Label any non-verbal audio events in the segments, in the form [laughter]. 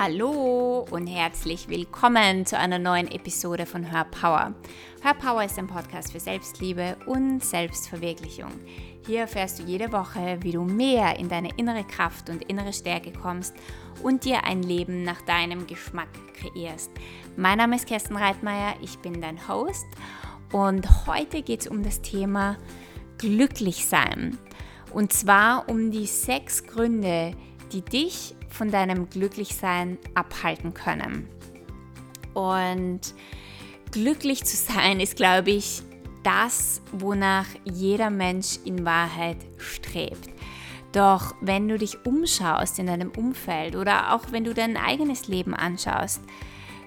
Hallo und herzlich willkommen zu einer neuen Episode von Hör Power. Hör Power ist ein Podcast für Selbstliebe und Selbstverwirklichung. Hier erfährst du jede Woche, wie du mehr in deine innere Kraft und innere Stärke kommst und dir ein Leben nach deinem Geschmack kreierst. Mein Name ist Kerstin Reitmeier, ich bin dein Host und heute geht es um das Thema Glücklich sein. Und zwar um die sechs Gründe, die dich von deinem Glücklichsein abhalten können. Und glücklich zu sein ist, glaube ich, das, wonach jeder Mensch in Wahrheit strebt. Doch wenn du dich umschaust in deinem Umfeld oder auch wenn du dein eigenes Leben anschaust,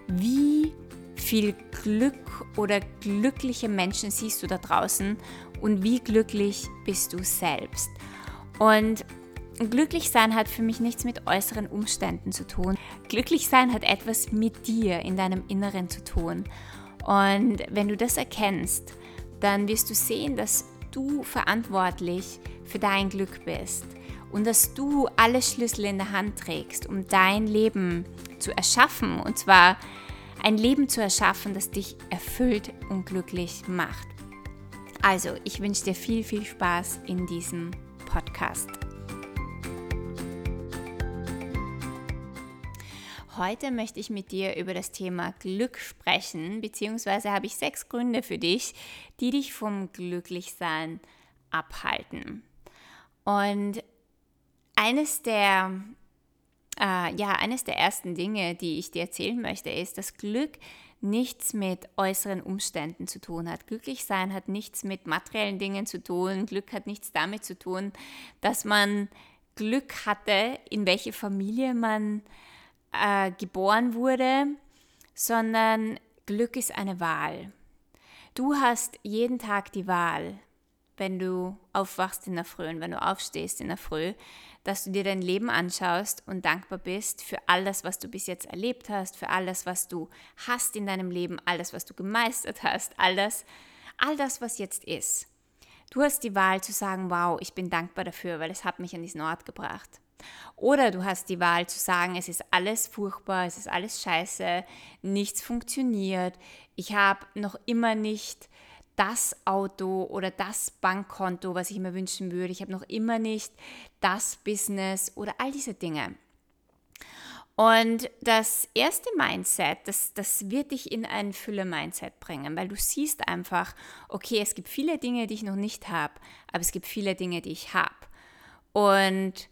wie viel Glück oder glückliche Menschen siehst du da draußen und wie glücklich bist du selbst? Und Glücklich sein hat für mich nichts mit äußeren Umständen zu tun. Glücklich sein hat etwas mit dir in deinem Inneren zu tun. Und wenn du das erkennst, dann wirst du sehen, dass du verantwortlich für dein Glück bist und dass du alle Schlüssel in der Hand trägst, um dein Leben zu erschaffen. Und zwar ein Leben zu erschaffen, das dich erfüllt und glücklich macht. Also, ich wünsche dir viel, viel Spaß in diesem Podcast. Heute möchte ich mit dir über das Thema Glück sprechen, beziehungsweise habe ich sechs Gründe für dich, die dich vom Glücklichsein abhalten. Und eines der, äh, ja, eines der ersten Dinge, die ich dir erzählen möchte, ist, dass Glück nichts mit äußeren Umständen zu tun hat. Glücklich sein hat nichts mit materiellen Dingen zu tun. Glück hat nichts damit zu tun, dass man Glück hatte, in welche Familie man äh, geboren wurde, sondern Glück ist eine Wahl. Du hast jeden Tag die Wahl, wenn du aufwachst in der Früh und wenn du aufstehst in der Früh, dass du dir dein Leben anschaust und dankbar bist für alles, was du bis jetzt erlebt hast, für alles, was du hast in deinem Leben, alles, was du gemeistert hast, alles, all das, was jetzt ist. Du hast die Wahl zu sagen, wow, ich bin dankbar dafür, weil es hat mich an diesen Ort gebracht. Oder du hast die Wahl zu sagen, es ist alles furchtbar, es ist alles scheiße, nichts funktioniert, ich habe noch immer nicht das Auto oder das Bankkonto, was ich mir wünschen würde, ich habe noch immer nicht das Business oder all diese Dinge. Und das erste Mindset, das, das wird dich in ein Fülle-Mindset bringen, weil du siehst einfach, okay, es gibt viele Dinge, die ich noch nicht habe, aber es gibt viele Dinge, die ich habe. Und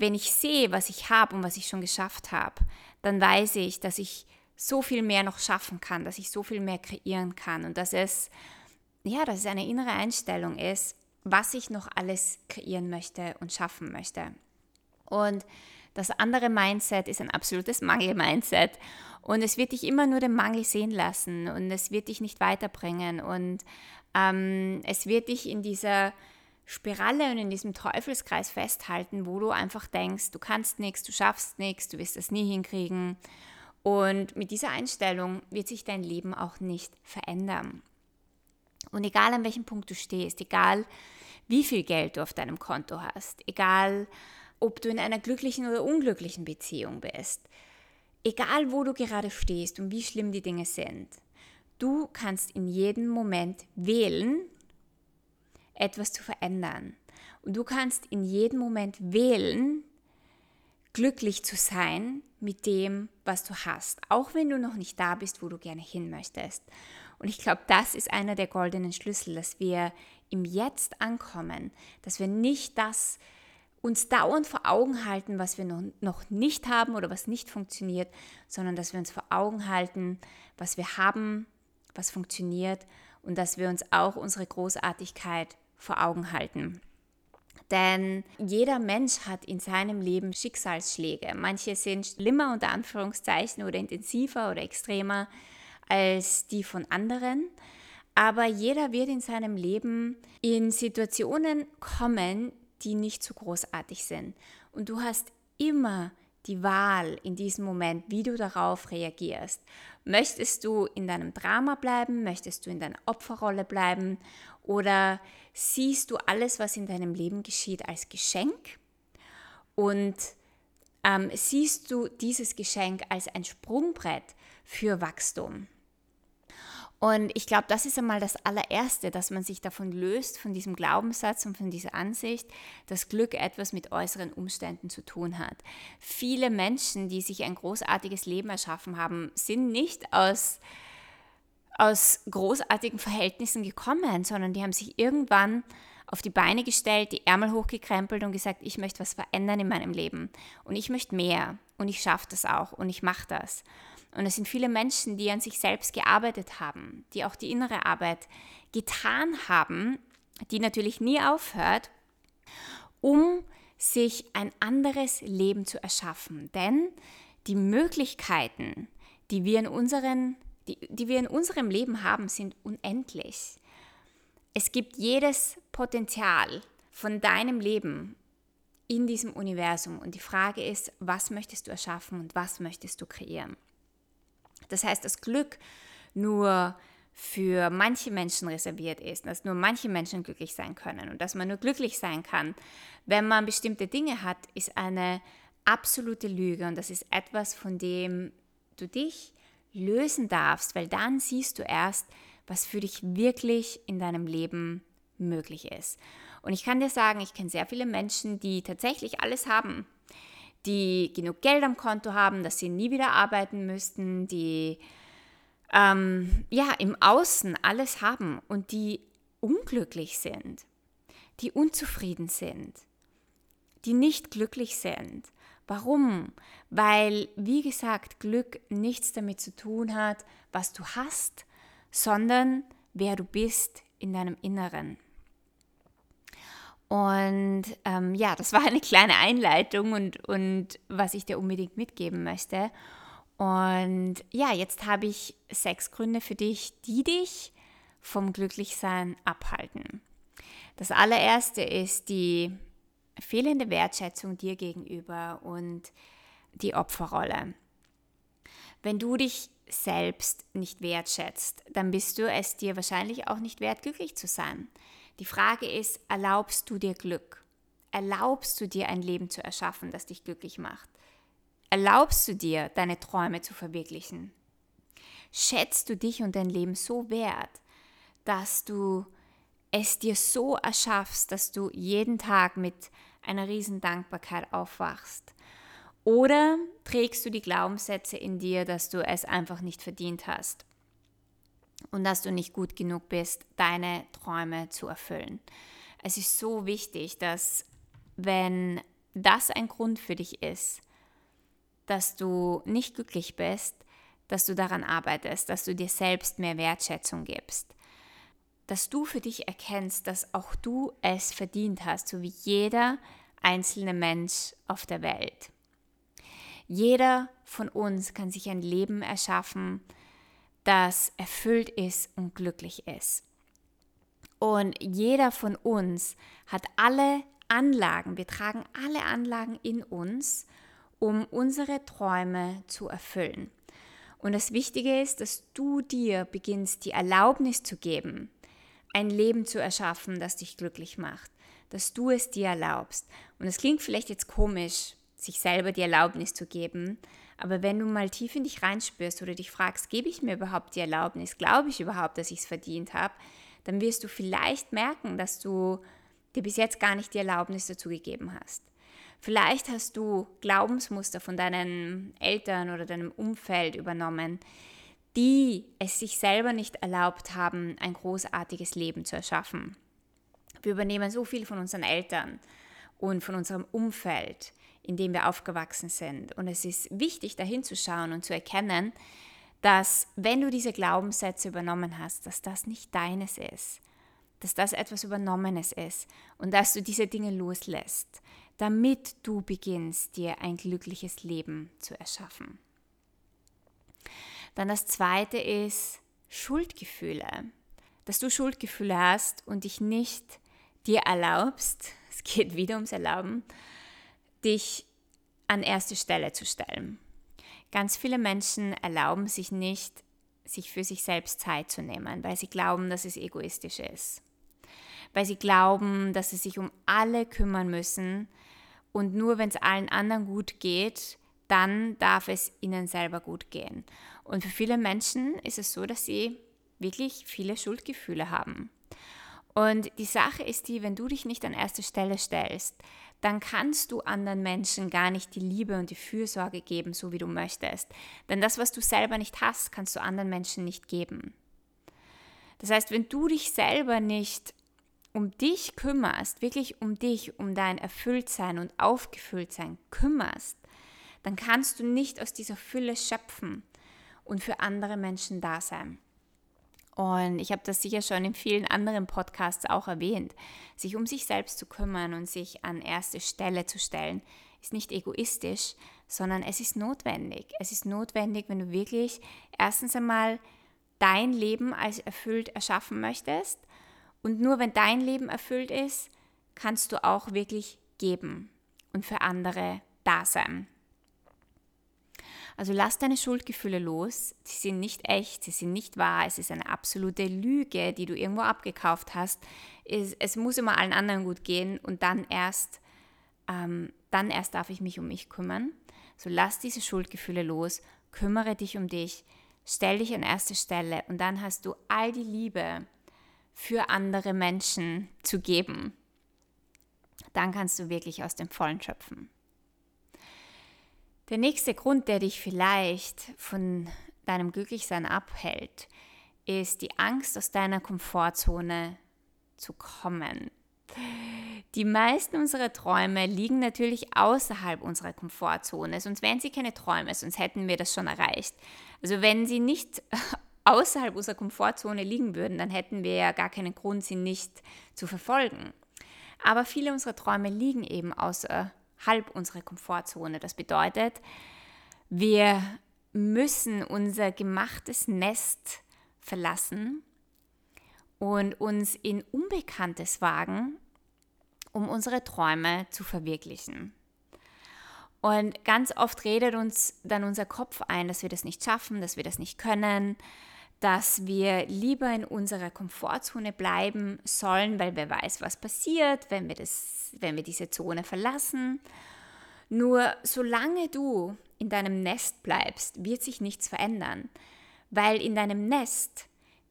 wenn ich sehe, was ich habe und was ich schon geschafft habe, dann weiß ich, dass ich so viel mehr noch schaffen kann, dass ich so viel mehr kreieren kann und dass es, ja, dass es eine innere Einstellung ist, was ich noch alles kreieren möchte und schaffen möchte. Und das andere Mindset ist ein absolutes Mangel-Mindset und es wird dich immer nur den Mangel sehen lassen und es wird dich nicht weiterbringen und ähm, es wird dich in dieser Spirale und in diesem Teufelskreis festhalten, wo du einfach denkst, du kannst nichts, du schaffst nichts, du wirst das nie hinkriegen. Und mit dieser Einstellung wird sich dein Leben auch nicht verändern. Und egal an welchem Punkt du stehst, egal wie viel Geld du auf deinem Konto hast, egal ob du in einer glücklichen oder unglücklichen Beziehung bist, egal wo du gerade stehst und wie schlimm die Dinge sind, du kannst in jedem Moment wählen, etwas zu verändern. Und du kannst in jedem Moment wählen, glücklich zu sein mit dem, was du hast, auch wenn du noch nicht da bist, wo du gerne hin möchtest. Und ich glaube, das ist einer der goldenen Schlüssel, dass wir im Jetzt ankommen, dass wir nicht das uns dauernd vor Augen halten, was wir noch nicht haben oder was nicht funktioniert, sondern dass wir uns vor Augen halten, was wir haben, was funktioniert und dass wir uns auch unsere Großartigkeit vor Augen halten. Denn jeder Mensch hat in seinem Leben Schicksalsschläge. Manche sind schlimmer unter Anführungszeichen oder intensiver oder extremer als die von anderen. Aber jeder wird in seinem Leben in Situationen kommen, die nicht so großartig sind. Und du hast immer die Wahl in diesem Moment, wie du darauf reagierst. Möchtest du in deinem Drama bleiben? Möchtest du in deiner Opferrolle bleiben? Oder siehst du alles, was in deinem Leben geschieht, als Geschenk und ähm, siehst du dieses Geschenk als ein Sprungbrett für Wachstum. Und ich glaube, das ist einmal das allererste, dass man sich davon löst, von diesem Glaubenssatz und von dieser Ansicht, dass Glück etwas mit äußeren Umständen zu tun hat. Viele Menschen, die sich ein großartiges Leben erschaffen haben, sind nicht aus, aus großartigen Verhältnissen gekommen, sondern die haben sich irgendwann auf die Beine gestellt, die Ärmel hochgekrempelt und gesagt, ich möchte was verändern in meinem Leben und ich möchte mehr und ich schaffe das auch und ich mache das. Und es sind viele Menschen, die an sich selbst gearbeitet haben, die auch die innere Arbeit getan haben, die natürlich nie aufhört, um sich ein anderes Leben zu erschaffen. Denn die Möglichkeiten, die wir in, unseren, die, die wir in unserem Leben haben, sind unendlich. Es gibt jedes Potenzial von deinem Leben in diesem Universum. Und die Frage ist, was möchtest du erschaffen und was möchtest du kreieren? Das heißt, dass Glück nur für manche Menschen reserviert ist, dass nur manche Menschen glücklich sein können. Und dass man nur glücklich sein kann, wenn man bestimmte Dinge hat, ist eine absolute Lüge. Und das ist etwas, von dem du dich lösen darfst, weil dann siehst du erst, was für dich wirklich in deinem Leben möglich ist. Und ich kann dir sagen, ich kenne sehr viele Menschen, die tatsächlich alles haben, die genug Geld am Konto haben, dass sie nie wieder arbeiten müssten, die ähm, ja im Außen alles haben und die unglücklich sind, die unzufrieden sind, die nicht glücklich sind. Warum? Weil, wie gesagt, Glück nichts damit zu tun hat, was du hast, sondern wer du bist in deinem Inneren. Und ähm, ja, das war eine kleine Einleitung und, und was ich dir unbedingt mitgeben möchte. Und ja, jetzt habe ich sechs Gründe für dich, die dich vom Glücklichsein abhalten. Das allererste ist die fehlende Wertschätzung dir gegenüber und die Opferrolle. Wenn du dich selbst nicht wertschätzt, dann bist du es dir wahrscheinlich auch nicht wert, glücklich zu sein. Die Frage ist, erlaubst du dir Glück? Erlaubst du dir ein Leben zu erschaffen, das dich glücklich macht? Erlaubst du dir, deine Träume zu verwirklichen? Schätzt du dich und dein Leben so wert, dass du es dir so erschaffst, dass du jeden Tag mit einer riesen Dankbarkeit aufwachst? Oder trägst du die Glaubenssätze in dir, dass du es einfach nicht verdient hast? Und dass du nicht gut genug bist, deine Träume zu erfüllen. Es ist so wichtig, dass wenn das ein Grund für dich ist, dass du nicht glücklich bist, dass du daran arbeitest, dass du dir selbst mehr Wertschätzung gibst, dass du für dich erkennst, dass auch du es verdient hast, so wie jeder einzelne Mensch auf der Welt. Jeder von uns kann sich ein Leben erschaffen, das erfüllt ist und glücklich ist. Und jeder von uns hat alle Anlagen, wir tragen alle Anlagen in uns, um unsere Träume zu erfüllen. Und das Wichtige ist, dass du dir beginnst, die Erlaubnis zu geben, ein Leben zu erschaffen, das dich glücklich macht, dass du es dir erlaubst. Und es klingt vielleicht jetzt komisch, sich selber die Erlaubnis zu geben, aber wenn du mal tief in dich reinspürst oder dich fragst, gebe ich mir überhaupt die Erlaubnis, glaube ich überhaupt, dass ich es verdient habe, dann wirst du vielleicht merken, dass du dir bis jetzt gar nicht die Erlaubnis dazu gegeben hast. Vielleicht hast du Glaubensmuster von deinen Eltern oder deinem Umfeld übernommen, die es sich selber nicht erlaubt haben, ein großartiges Leben zu erschaffen. Wir übernehmen so viel von unseren Eltern und von unserem Umfeld in dem wir aufgewachsen sind. Und es ist wichtig, dahin zu schauen und zu erkennen, dass wenn du diese Glaubenssätze übernommen hast, dass das nicht deines ist, dass das etwas Übernommenes ist und dass du diese Dinge loslässt, damit du beginnst, dir ein glückliches Leben zu erschaffen. Dann das zweite ist Schuldgefühle. Dass du Schuldgefühle hast und dich nicht dir erlaubst, [laughs] es geht wieder ums Erlauben, dich an erste Stelle zu stellen. Ganz viele Menschen erlauben sich nicht, sich für sich selbst Zeit zu nehmen, weil sie glauben, dass es egoistisch ist. Weil sie glauben, dass sie sich um alle kümmern müssen Und nur wenn es allen anderen gut geht, dann darf es ihnen selber gut gehen. Und für viele Menschen ist es so, dass sie wirklich viele Schuldgefühle haben. Und die Sache ist die, wenn du dich nicht an erste Stelle stellst, dann kannst du anderen Menschen gar nicht die Liebe und die Fürsorge geben, so wie du möchtest. Denn das, was du selber nicht hast, kannst du anderen Menschen nicht geben. Das heißt, wenn du dich selber nicht um dich kümmerst, wirklich um dich, um dein Erfülltsein und Aufgefülltsein kümmerst, dann kannst du nicht aus dieser Fülle schöpfen und für andere Menschen da sein. Und ich habe das sicher schon in vielen anderen Podcasts auch erwähnt. Sich um sich selbst zu kümmern und sich an erste Stelle zu stellen, ist nicht egoistisch, sondern es ist notwendig. Es ist notwendig, wenn du wirklich erstens einmal dein Leben als erfüllt erschaffen möchtest. Und nur wenn dein Leben erfüllt ist, kannst du auch wirklich geben und für andere da sein. Also lass deine Schuldgefühle los. Sie sind nicht echt, sie sind nicht wahr. Es ist eine absolute Lüge, die du irgendwo abgekauft hast. Es, es muss immer allen anderen gut gehen und dann erst, ähm, dann erst darf ich mich um mich kümmern. So lass diese Schuldgefühle los, kümmere dich um dich, stell dich an erste Stelle und dann hast du all die Liebe für andere Menschen zu geben. Dann kannst du wirklich aus dem Vollen schöpfen. Der nächste Grund, der dich vielleicht von deinem Glücklichsein abhält, ist die Angst, aus deiner Komfortzone zu kommen. Die meisten unserer Träume liegen natürlich außerhalb unserer Komfortzone, sonst wären sie keine Träume, sonst hätten wir das schon erreicht. Also wenn sie nicht [laughs] außerhalb unserer Komfortzone liegen würden, dann hätten wir ja gar keinen Grund, sie nicht zu verfolgen. Aber viele unserer Träume liegen eben außer, halb unsere Komfortzone. Das bedeutet, wir müssen unser gemachtes Nest verlassen und uns in Unbekanntes wagen, um unsere Träume zu verwirklichen. Und ganz oft redet uns dann unser Kopf ein, dass wir das nicht schaffen, dass wir das nicht können, dass wir lieber in unserer Komfortzone bleiben sollen, weil wer weiß, was passiert, wenn wir, das, wenn wir diese Zone verlassen. Nur solange du in deinem Nest bleibst, wird sich nichts verändern, weil in deinem Nest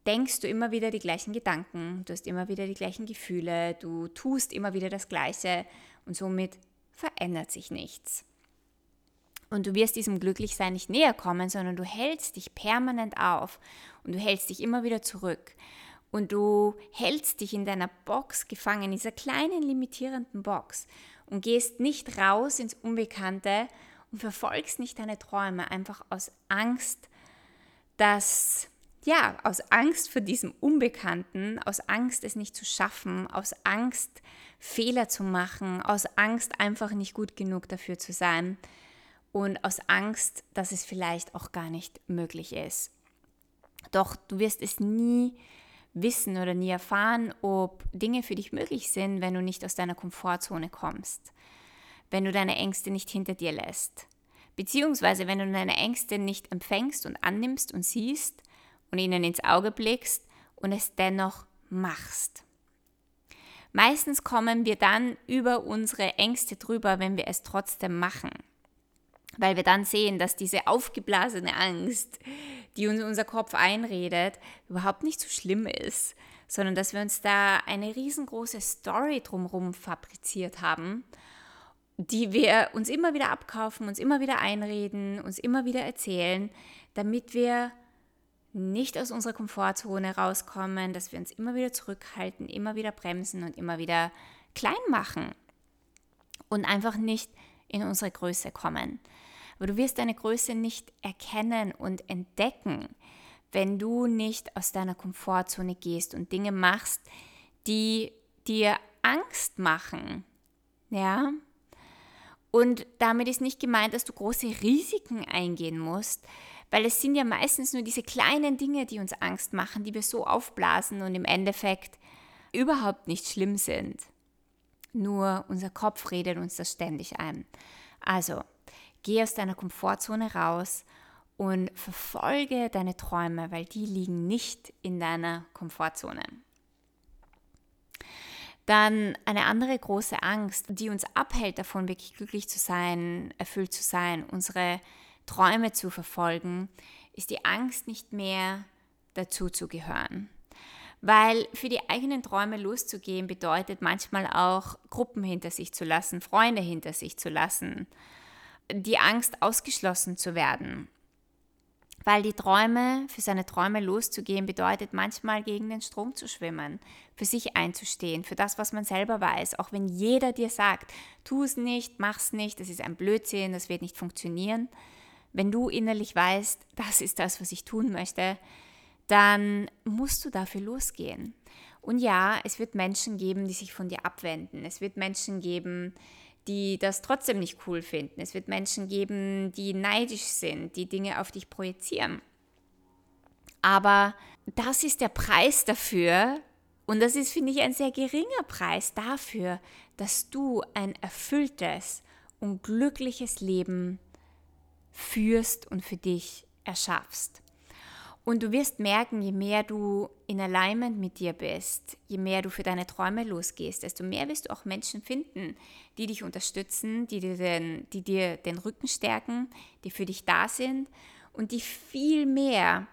denkst du immer wieder die gleichen Gedanken, du hast immer wieder die gleichen Gefühle, du tust immer wieder das Gleiche und somit verändert sich nichts. Und du wirst diesem Glücklichsein nicht näher kommen, sondern du hältst dich permanent auf und du hältst dich immer wieder zurück. Und du hältst dich in deiner Box gefangen, in dieser kleinen limitierenden Box und gehst nicht raus ins Unbekannte und verfolgst nicht deine Träume, einfach aus Angst, dass, ja, aus Angst vor diesem Unbekannten, aus Angst, es nicht zu schaffen, aus Angst, Fehler zu machen, aus Angst, einfach nicht gut genug dafür zu sein und aus Angst, dass es vielleicht auch gar nicht möglich ist. Doch du wirst es nie wissen oder nie erfahren, ob Dinge für dich möglich sind, wenn du nicht aus deiner Komfortzone kommst, wenn du deine Ängste nicht hinter dir lässt, beziehungsweise wenn du deine Ängste nicht empfängst und annimmst und siehst und ihnen ins Auge blickst und es dennoch machst. Meistens kommen wir dann über unsere Ängste drüber, wenn wir es trotzdem machen weil wir dann sehen, dass diese aufgeblasene Angst, die uns unser Kopf einredet, überhaupt nicht so schlimm ist, sondern dass wir uns da eine riesengroße Story drumherum fabriziert haben, die wir uns immer wieder abkaufen, uns immer wieder einreden, uns immer wieder erzählen, damit wir nicht aus unserer Komfortzone rauskommen, dass wir uns immer wieder zurückhalten, immer wieder bremsen und immer wieder klein machen und einfach nicht in unsere Größe kommen. Aber du wirst deine Größe nicht erkennen und entdecken, wenn du nicht aus deiner Komfortzone gehst und Dinge machst, die dir Angst machen. Ja? Und damit ist nicht gemeint, dass du große Risiken eingehen musst, weil es sind ja meistens nur diese kleinen Dinge, die uns Angst machen, die wir so aufblasen und im Endeffekt überhaupt nicht schlimm sind. Nur unser Kopf redet uns das ständig ein. Also, Geh aus deiner Komfortzone raus und verfolge deine Träume, weil die liegen nicht in deiner Komfortzone. Dann eine andere große Angst, die uns abhält davon, wirklich glücklich zu sein, erfüllt zu sein, unsere Träume zu verfolgen, ist die Angst, nicht mehr dazu zu gehören. Weil für die eigenen Träume loszugehen bedeutet manchmal auch Gruppen hinter sich zu lassen, Freunde hinter sich zu lassen, die Angst ausgeschlossen zu werden. Weil die Träume, für seine Träume loszugehen, bedeutet manchmal gegen den Strom zu schwimmen, für sich einzustehen, für das, was man selber weiß, auch wenn jeder dir sagt, tu es nicht, mach es nicht, das ist ein Blödsinn, das wird nicht funktionieren. Wenn du innerlich weißt, das ist das, was ich tun möchte, dann musst du dafür losgehen. Und ja, es wird Menschen geben, die sich von dir abwenden. Es wird Menschen geben, die das trotzdem nicht cool finden. Es wird Menschen geben, die neidisch sind, die Dinge auf dich projizieren. Aber das ist der Preis dafür, und das ist, finde ich, ein sehr geringer Preis dafür, dass du ein erfülltes und glückliches Leben führst und für dich erschaffst. Und du wirst merken, je mehr du in Alignment mit dir bist, je mehr du für deine Träume losgehst, desto mehr wirst du auch Menschen finden, die dich unterstützen, die dir den, die dir den Rücken stärken, die für dich da sind und die viel mehr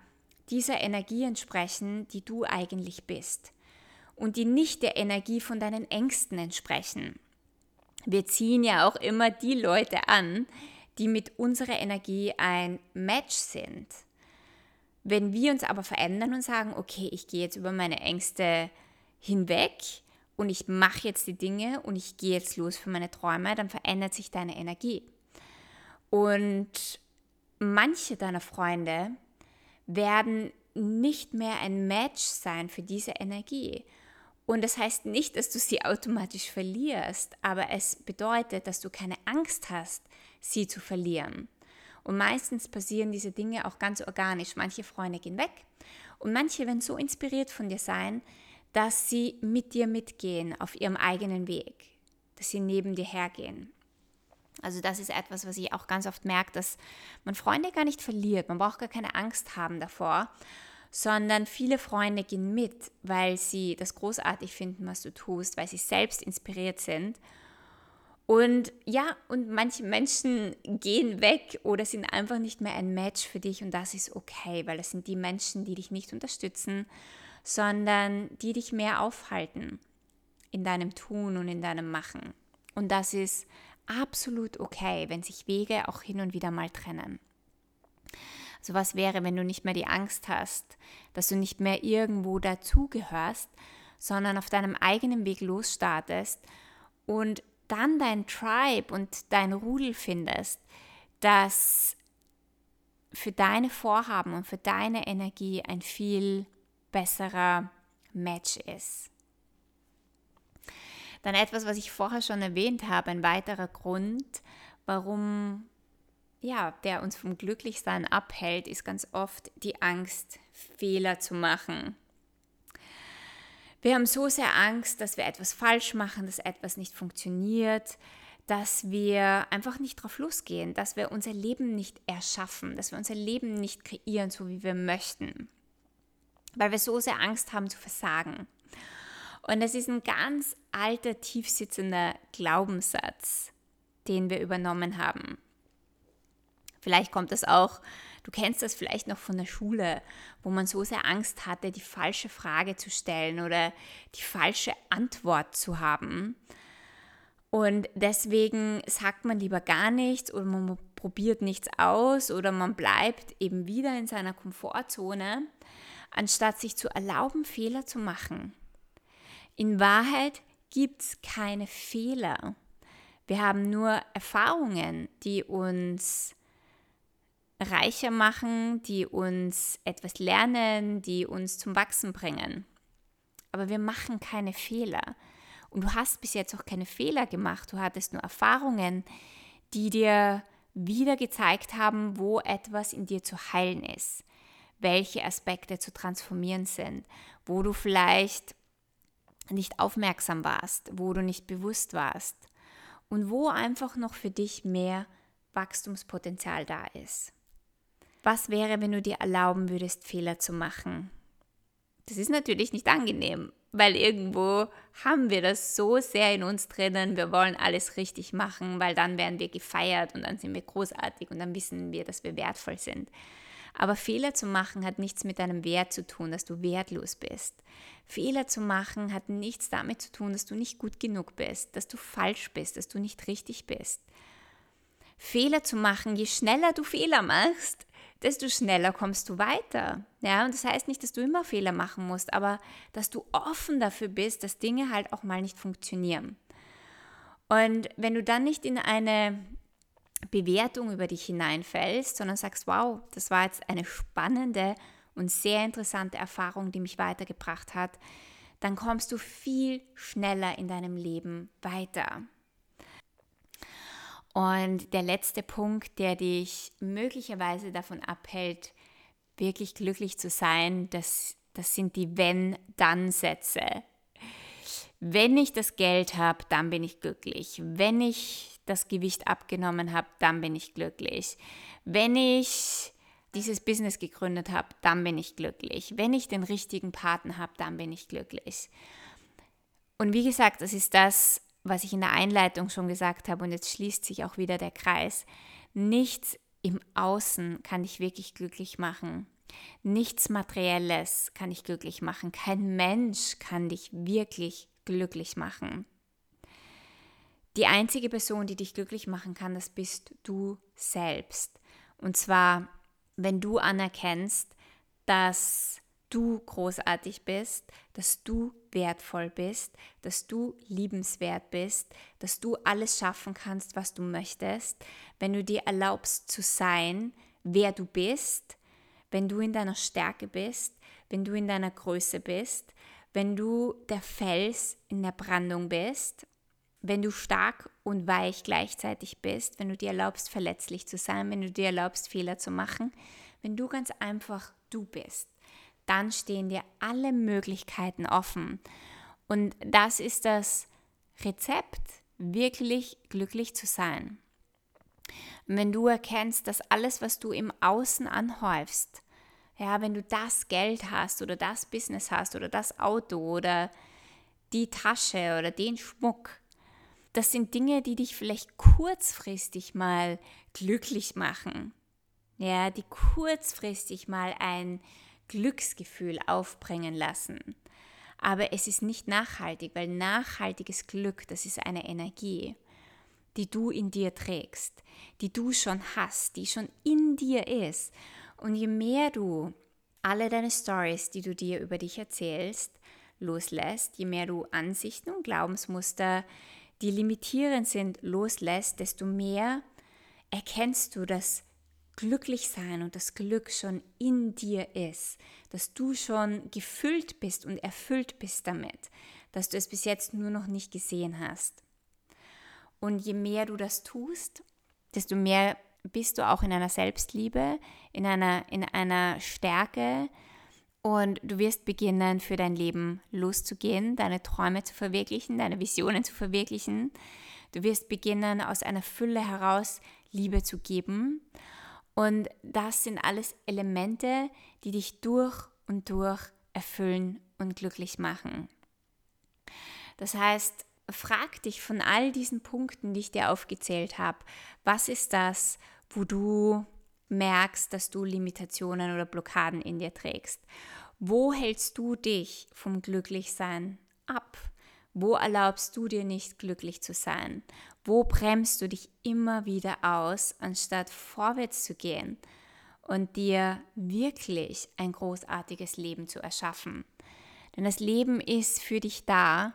dieser Energie entsprechen, die du eigentlich bist. Und die nicht der Energie von deinen Ängsten entsprechen. Wir ziehen ja auch immer die Leute an, die mit unserer Energie ein Match sind. Wenn wir uns aber verändern und sagen, okay, ich gehe jetzt über meine Ängste hinweg und ich mache jetzt die Dinge und ich gehe jetzt los für meine Träume, dann verändert sich deine Energie. Und manche deiner Freunde werden nicht mehr ein Match sein für diese Energie. Und das heißt nicht, dass du sie automatisch verlierst, aber es bedeutet, dass du keine Angst hast, sie zu verlieren. Und meistens passieren diese Dinge auch ganz organisch. Manche Freunde gehen weg und manche werden so inspiriert von dir sein, dass sie mit dir mitgehen auf ihrem eigenen Weg, dass sie neben dir hergehen. Also das ist etwas, was ich auch ganz oft merke, dass man Freunde gar nicht verliert. Man braucht gar keine Angst haben davor, sondern viele Freunde gehen mit, weil sie das großartig finden, was du tust, weil sie selbst inspiriert sind und ja, und manche Menschen gehen weg oder sind einfach nicht mehr ein Match für dich und das ist okay, weil das sind die Menschen, die dich nicht unterstützen, sondern die dich mehr aufhalten in deinem Tun und in deinem Machen. Und das ist absolut okay, wenn sich Wege auch hin und wieder mal trennen. Also was wäre, wenn du nicht mehr die Angst hast, dass du nicht mehr irgendwo dazugehörst, sondern auf deinem eigenen Weg losstartest und dann dein Tribe und dein Rudel findest, das für deine Vorhaben und für deine Energie ein viel besserer Match ist. Dann etwas, was ich vorher schon erwähnt habe, ein weiterer Grund, warum ja, der uns vom Glücklichsein abhält, ist ganz oft die Angst, Fehler zu machen. Wir haben so sehr Angst, dass wir etwas falsch machen, dass etwas nicht funktioniert, dass wir einfach nicht drauf losgehen, dass wir unser Leben nicht erschaffen, dass wir unser Leben nicht kreieren, so wie wir möchten, weil wir so sehr Angst haben zu versagen. Und das ist ein ganz alter, tiefsitzender Glaubenssatz, den wir übernommen haben. Vielleicht kommt das auch Du kennst das vielleicht noch von der Schule, wo man so sehr Angst hatte, die falsche Frage zu stellen oder die falsche Antwort zu haben. Und deswegen sagt man lieber gar nichts oder man probiert nichts aus oder man bleibt eben wieder in seiner Komfortzone, anstatt sich zu erlauben, Fehler zu machen. In Wahrheit gibt es keine Fehler. Wir haben nur Erfahrungen, die uns reicher machen, die uns etwas lernen, die uns zum Wachsen bringen. Aber wir machen keine Fehler. Und du hast bis jetzt auch keine Fehler gemacht. Du hattest nur Erfahrungen, die dir wieder gezeigt haben, wo etwas in dir zu heilen ist, welche Aspekte zu transformieren sind, wo du vielleicht nicht aufmerksam warst, wo du nicht bewusst warst und wo einfach noch für dich mehr Wachstumspotenzial da ist. Was wäre, wenn du dir erlauben würdest, Fehler zu machen? Das ist natürlich nicht angenehm, weil irgendwo haben wir das so sehr in uns drinnen, wir wollen alles richtig machen, weil dann werden wir gefeiert und dann sind wir großartig und dann wissen wir, dass wir wertvoll sind. Aber Fehler zu machen hat nichts mit deinem Wert zu tun, dass du wertlos bist. Fehler zu machen hat nichts damit zu tun, dass du nicht gut genug bist, dass du falsch bist, dass du nicht richtig bist. Fehler zu machen, je schneller du Fehler machst, desto schneller kommst du weiter. Ja, und das heißt nicht, dass du immer Fehler machen musst, aber dass du offen dafür bist, dass Dinge halt auch mal nicht funktionieren. Und wenn du dann nicht in eine Bewertung über dich hineinfällst, sondern sagst, wow, das war jetzt eine spannende und sehr interessante Erfahrung, die mich weitergebracht hat, dann kommst du viel schneller in deinem Leben weiter. Und der letzte Punkt, der dich möglicherweise davon abhält, wirklich glücklich zu sein, das, das sind die Wenn-Dann-Sätze. Wenn ich das Geld habe, dann bin ich glücklich. Wenn ich das Gewicht abgenommen habe, dann bin ich glücklich. Wenn ich dieses Business gegründet habe, dann bin ich glücklich. Wenn ich den richtigen Partner habe, dann bin ich glücklich. Und wie gesagt, das ist das, was ich in der Einleitung schon gesagt habe, und jetzt schließt sich auch wieder der Kreis. Nichts im Außen kann dich wirklich glücklich machen. Nichts Materielles kann dich glücklich machen. Kein Mensch kann dich wirklich glücklich machen. Die einzige Person, die dich glücklich machen kann, das bist du selbst. Und zwar, wenn du anerkennst, dass du großartig bist, dass du wertvoll bist, dass du liebenswert bist, dass du alles schaffen kannst, was du möchtest, wenn du dir erlaubst zu sein, wer du bist, wenn du in deiner Stärke bist, wenn du in deiner Größe bist, wenn du der Fels in der Brandung bist, wenn du stark und weich gleichzeitig bist, wenn du dir erlaubst, verletzlich zu sein, wenn du dir erlaubst, Fehler zu machen, wenn du ganz einfach du bist dann stehen dir alle Möglichkeiten offen. Und das ist das Rezept, wirklich glücklich zu sein. Wenn du erkennst, dass alles, was du im Außen anhäufst, ja, wenn du das Geld hast oder das Business hast oder das Auto oder die Tasche oder den Schmuck, das sind Dinge, die dich vielleicht kurzfristig mal glücklich machen. Ja, die kurzfristig mal ein Glücksgefühl aufbringen lassen. Aber es ist nicht nachhaltig, weil nachhaltiges Glück, das ist eine Energie, die du in dir trägst, die du schon hast, die schon in dir ist. Und je mehr du alle deine Stories, die du dir über dich erzählst, loslässt, je mehr du Ansichten und Glaubensmuster, die limitierend sind, loslässt, desto mehr erkennst du, dass glücklich sein und das Glück schon in dir ist, dass du schon gefüllt bist und erfüllt bist damit, dass du es bis jetzt nur noch nicht gesehen hast. Und je mehr du das tust, desto mehr bist du auch in einer Selbstliebe, in einer, in einer Stärke und du wirst beginnen, für dein Leben loszugehen, deine Träume zu verwirklichen, deine Visionen zu verwirklichen. Du wirst beginnen, aus einer Fülle heraus Liebe zu geben und das sind alles Elemente, die dich durch und durch erfüllen und glücklich machen. Das heißt, frag dich von all diesen Punkten, die ich dir aufgezählt habe, was ist das, wo du merkst, dass du Limitationen oder Blockaden in dir trägst? Wo hältst du dich vom Glücklichsein ab? Wo erlaubst du dir nicht glücklich zu sein? Wo bremst du dich immer wieder aus, anstatt vorwärts zu gehen und dir wirklich ein großartiges Leben zu erschaffen? Denn das Leben ist für dich da,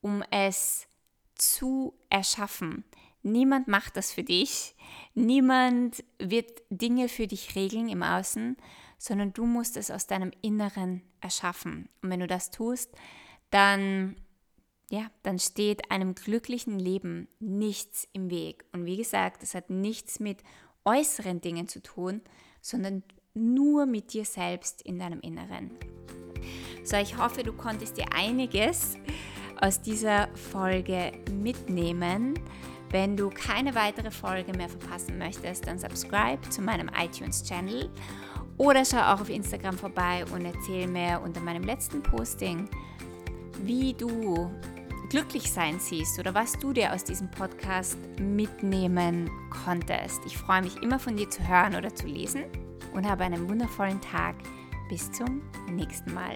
um es zu erschaffen. Niemand macht das für dich. Niemand wird Dinge für dich regeln im Außen, sondern du musst es aus deinem Inneren erschaffen. Und wenn du das tust, dann ja, dann steht einem glücklichen Leben nichts im Weg. Und wie gesagt, das hat nichts mit äußeren Dingen zu tun, sondern nur mit dir selbst in deinem Inneren. So, ich hoffe, du konntest dir einiges aus dieser Folge mitnehmen. Wenn du keine weitere Folge mehr verpassen möchtest, dann subscribe zu meinem iTunes-Channel oder schau auch auf Instagram vorbei und erzähl mir unter meinem letzten Posting, wie du glücklich sein siehst oder was du dir aus diesem Podcast mitnehmen konntest. Ich freue mich immer von dir zu hören oder zu lesen und habe einen wundervollen Tag. Bis zum nächsten Mal.